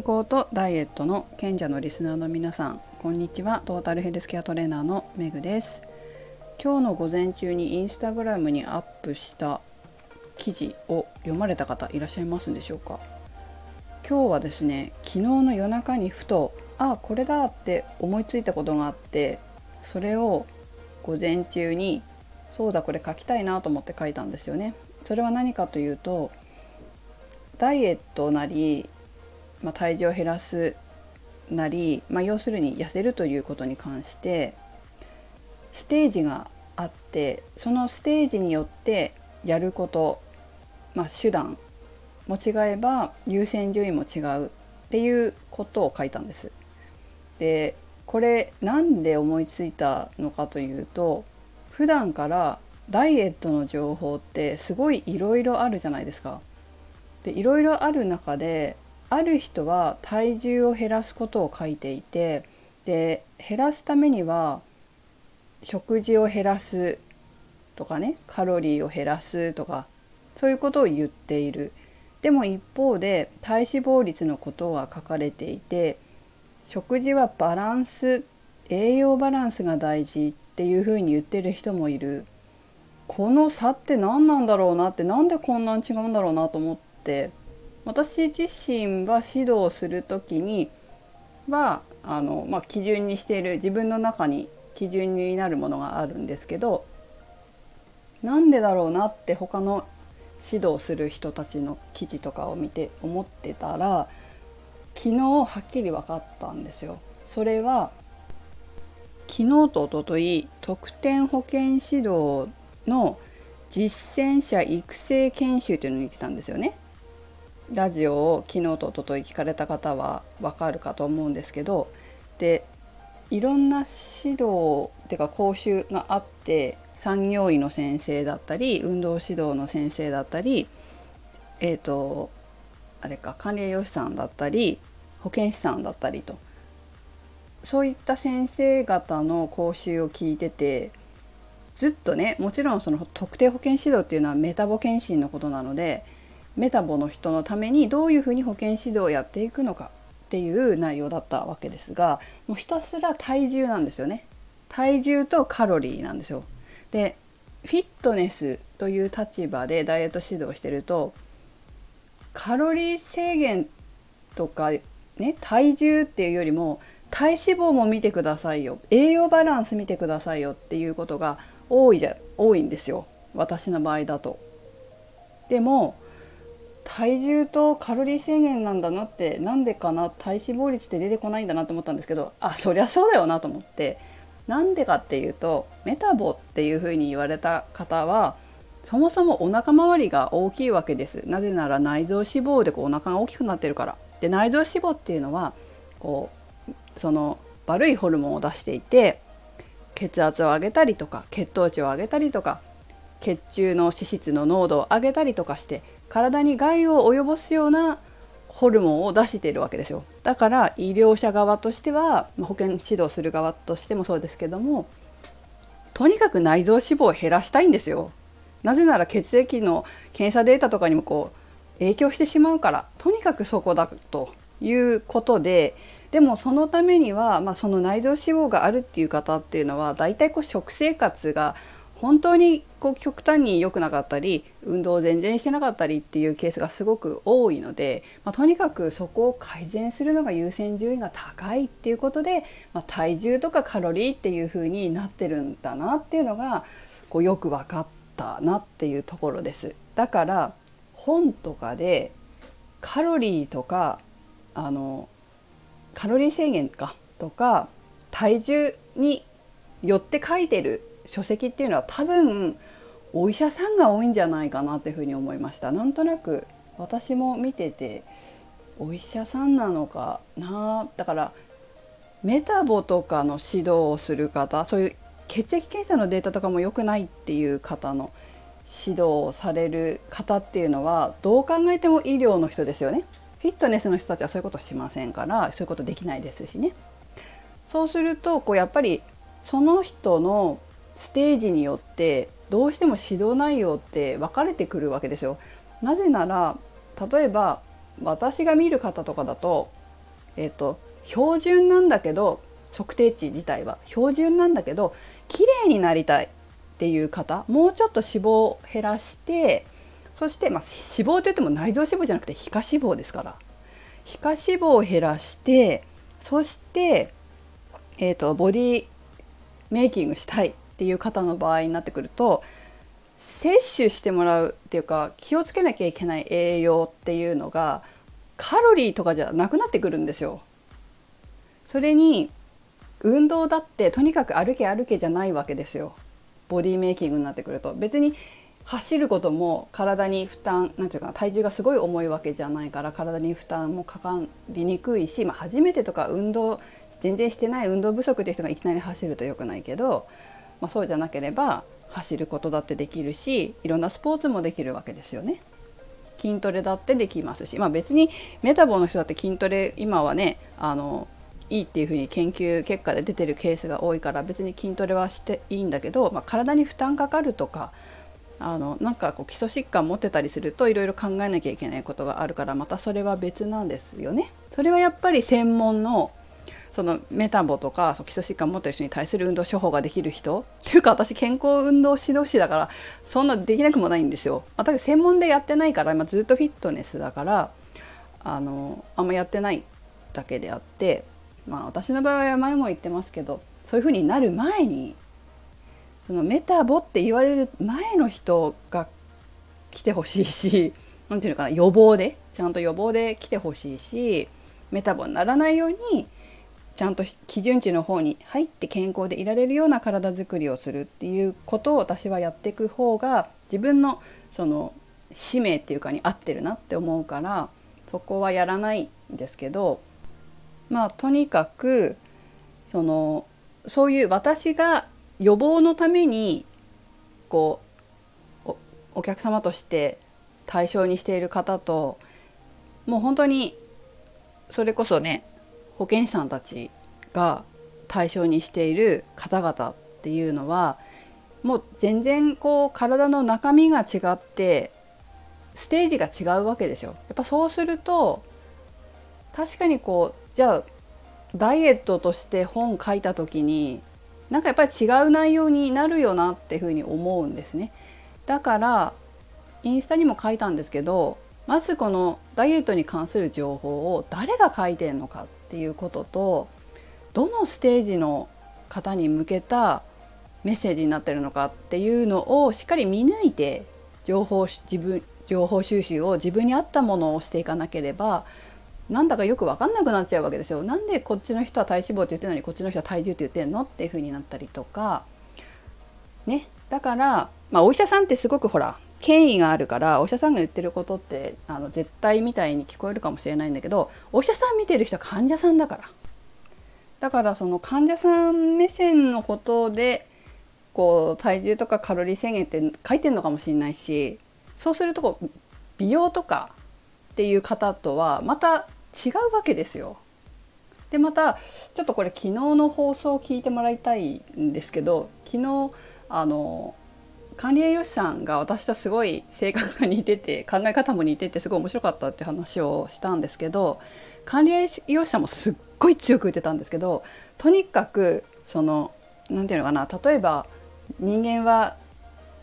健康とダイエットの賢者のリスナーの皆さんこんにちは。トータルヘルスケアトレーナーのメグです。今日の午前中にインスタグラムにアップした記事を読まれた方いらっしゃいますでしょうか？今日はですね昨日の夜中にふとあこれだって思いついたことがあってそれを午前中にそうだこれ書きたいなと思って書いたんですよね。それは何かというとダイエットなり、まあ、体重を減らすなり、まあ、要するに痩せるということに関してステージがあってそのステージによってやること、まあ、手段も違えば優先順位も違うっていうことを書いたんです。でこれなんで思いついたのかというと普段からダイエットの情報ってすごいいろいろあるじゃないですか。でいろいろある中である人は体重を減らすことを書いていてで減らすためには食事を減らすとかねカロリーを減らすとかそういうことを言っている。でも一方で体脂肪率のことが書かれていて食事はバランス栄養バランスが大事っていうふうに言ってる人もいる。この差って何なんだろうなってなんでこんなに違うんだろうなと思って。私自身は指導する時にはあの、まあ、基準にしている自分の中に基準になるものがあるんですけどなんでだろうなって他の指導する人たちの記事とかを見て思ってたら昨日はっきり分かったんですよ。それは昨日とおととい特典保険指導の実践者育成研修というのに行ってたんですよね。ラジオを昨日とおととい聞かれた方は分かるかと思うんですけどでいろんな指導っていうか講習があって産業医の先生だったり運動指導の先生だったりえっ、ー、とあれか管理栄養士さんだったり保健師さんだったりと。そういった先生方の講習を聞いててずっとねもちろんその特定保健指導っていうのはメタボ検診のことなのでメタボの人のためにどういうふうに保健指導をやっていくのかっていう内容だったわけですがもうひたすら体重なんですよね。体重とカロリーなんですよ。でフィットネスという立場でダイエット指導してるとカロリー制限とかね体重っていうよりも体脂肪も見てくださいよ。栄養バランス見てくださいよっていうことが多いじゃ多いんですよ。私の場合だと。でも体重とカロリー制限なんだなってなんでかな体脂肪率って出てこないんだなと思ったんですけどあそりゃそうだよなと思って。なんでかっていうとメタボっていうふうに言われた方はそもそもお腹周りが大きいわけです。なぜなら内臓脂肪でこうお腹が大きくなってるから。で内臓脂肪っていうのはこうその悪いホルモンを出していて血圧を上げたりとか血糖値を上げたりとか血中の脂質の濃度を上げたりとかして体に害を及ぼすようなホルモンを出しているわけですよ。だから医療者側としては保健指導する側としてもそうですけどもとにかく内臓脂肪を減らしたいんですよ。なぜなら血液の検査データとかにもこう影響してしまうからとにかくそこだということででもそのためには、まあ、その内臓脂肪があるっていう方っていうのは大体こう食生活が本当にこう極端に良くなかったり運動を全然してなかったりっていうケースがすごく多いので、まあ、とにかくそこを改善するのが優先順位が高いっていうことで、まあ、体重とかカロリーっていう風になってるんだなっていうのがこうよく分かったなっていうところです。だから本とかでカロリーとかあのカロリー制限かとか体重によって書いてる書籍っていうのは多分お医者さんが多いんじゃないかなっていうふうに思いましたなんとなく私も見ててお医者さんなのかな？だからメタボとかの指導をする方そういう血液検査のデータとかも良くないっていう方の指導をされる方っていうのはどう考えても医療の人ですよね。フィットネスの人たちはそういうことしませんからそういうことできないですしね。そうするとこうやっぱりその人のステージによってどうしても指導内容って分かれてくるわけですよ。なぜなら例えば私が見る方とかだとえーと、標準なんだけど測定値自体は標準なんだけど綺麗になりたいっていう方もうちょっと脂肪を減らしてそして、まあ、脂肪といっても内臓脂肪じゃなくて皮下脂肪ですから皮下脂肪を減らしてそして、えーとボディメイキングしたいっていう方の場合になってくると摂取してもらうっていうか気をつけなきゃいけない栄養っていうのがカロリーとかじゃなくなってくるんですよ。それに運動だってとにかく歩け歩けじゃないわけですよ。ボディメイキングになってくると別に走ることも体に負担なんていうかな体重がすごい重いわけじゃないから体に負担もかかりにくいし、まあ、初めてとか運動全然してない運動不足っていう人がいきなり走ると良くないけど、まあ、そうじゃなければ走ることだってできるしいろんなスポーツもできるわけですよね。筋トレだってできますし、まあ、別にメタボの人だって筋トレ今はねあのいいっていうふうに研究結果で出てるケースが多いから別に筋トレはしていいんだけど、まあ、体に負担かかるとかあのなんかこう基礎疾患持ってたりするといろいろ考えなきゃいけないことがあるからまたそれは別なんですよね。それはやっぱり専門のそのメタボとか基礎疾患持ってる人に対する運動処方ができる人っていうか私健康運動指導士だからそんなできなくもないんですよ。まあ、だ専門でやってないから今ずっとフィットネスだからあのあんまやってないだけであって、まあ、私の場合は前も言ってますけどそういうふうになる前にそのメタボって言われる前の人が来てほしいし何て言うのかな予防でちゃんと予防で来てほしいしメタボにならないようにちゃんと基準値の方に入って健康でいられるような体づくりをするっていうことを私はやっていく方が自分のその使命っていうかに合ってるなって思うからそこはやらないんですけどまあとにかくそのそういう私が予防のためにこうお客様として対象にしている方ともう本当にそれこそね保健師さんたちが対象にしている方々っていうのはもう全然こう体の中身が違ってステージが違うわけでしょ。やっぱそうすると確かにこうじゃあダイエットとして本書いた時になんかやっぱり違う内容になるよなっていうふうに思うんですね。だからインスタにも書いたんですけどまずこのダイエットに関する情報を誰が書いてんのかっていうこととどのステージの方に向けたメッセージになってるのかっていうのをしっかり見抜いて情報自分情報収集を自分に合ったものをしていかなければなんだかよく分かんなくなっちゃうわけですよ。なんでこっちの人は体脂肪って言ってるのにこっちの人は体重って言ってんのっていう風になったりとかねだからまあお医者さんってすごくほら権威があるからお医者さんが言ってることってあの絶対みたいに聞こえるかもしれないんだけどお医者さん見てる人は患者さんだからだからその患者さん目線のことでこう体重とかカロリー制限って書いてるのかもしれないしそうするとこう美容とかっていう方とはまた違うわけですよ。でまたちょっとこれ昨日の放送を聞いてもらいたいんですけど昨日あの管理栄養士さんが私とすごい性格が似てて考え方も似ててすごい面白かったって話をしたんですけど管理栄養士さんもすっごい強く言ってたんですけどとにかくその何て言うのかな例えば人間は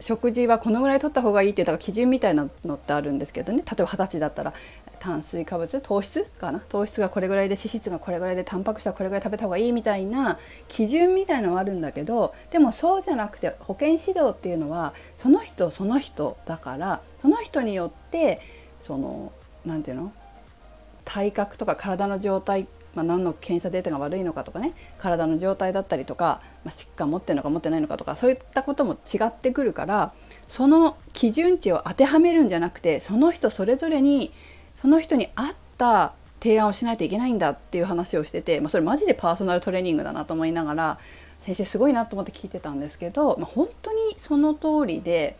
食事はこのぐらい取った方がいいっていう基準みたいなのってあるんですけどね例えば二十歳だったら炭水化物糖質かな？糖質がこれぐらいで脂質がこれぐらいでタンパク質はこれぐらい食べた方がいいみたいな基準みたいのはあるんだけどでもそうじゃなくて保健指導っていうのはその人その人だからその人によってその何て言うの？体格とか体の状態まあ、何の検査データが悪いのかとかね。体の状態だったりとか、まあ、疾患持ってるのか持ってないのかとかそういったことも違ってくるからその基準値を当てはめるんじゃなくてその人それぞれにその人に合った提案をしないといけないんだっていう話をしてて、まあ、それマジでパーソナルトレーニングだなと思いながら先生すごいなと思って聞いてたんですけど、まあ、本当にその通りで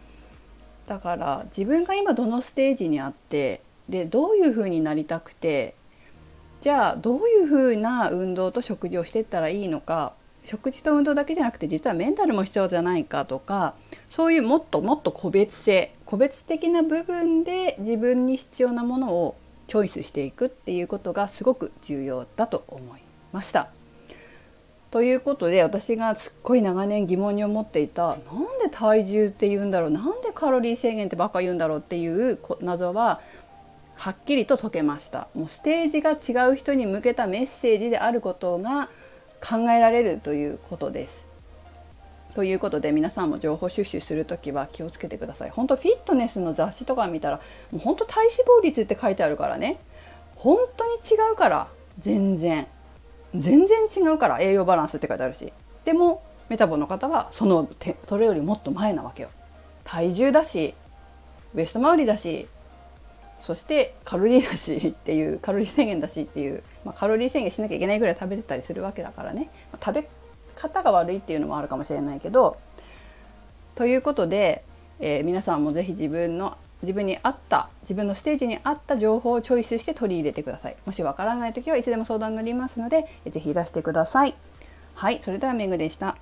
だから自分が今どのステージにあってでどういう風になりたくてじゃあどういう風な運動と食事をしてったらいいのか食事と運動だけじゃなくて実はメンタルも必要じゃないかとかそういうもっともっと個別性個別的な部分で自分に必要なものをチョイスしていくっていうことがすごく重要だと思いました。ということで私がすっごい長年疑問に思っていたなんで体重って言うんだろうなんでカロリー制限ってばっか言うんだろうっていう謎ははっきりと解けましたもうステージが違う人に向けたメッセージであることが考えられるということです。ということで皆さんも情報収集する時は気をつけてください。本当フィットネスの雑誌とか見たらもう本当体脂肪率って書いてあるからね。本当に違うから全然。全然違うから栄養バランスって書いてあるし。でもメタボの方はそのそれよりもっと前なわけよ。体重だしウエスト周りだしそしてカロリーだしっていうカロリー制限だしっていう、まあ、カロリー制限しなきゃいけないぐらい食べてたりするわけだからね、まあ、食べ方が悪いっていうのもあるかもしれないけどということで、えー、皆さんも是非自分の自分に合った自分のステージに合った情報をチョイスして取り入れてください。もしわからない時はいつでも相談に乗りますので是非いらしてください。はいそれではめぐでした。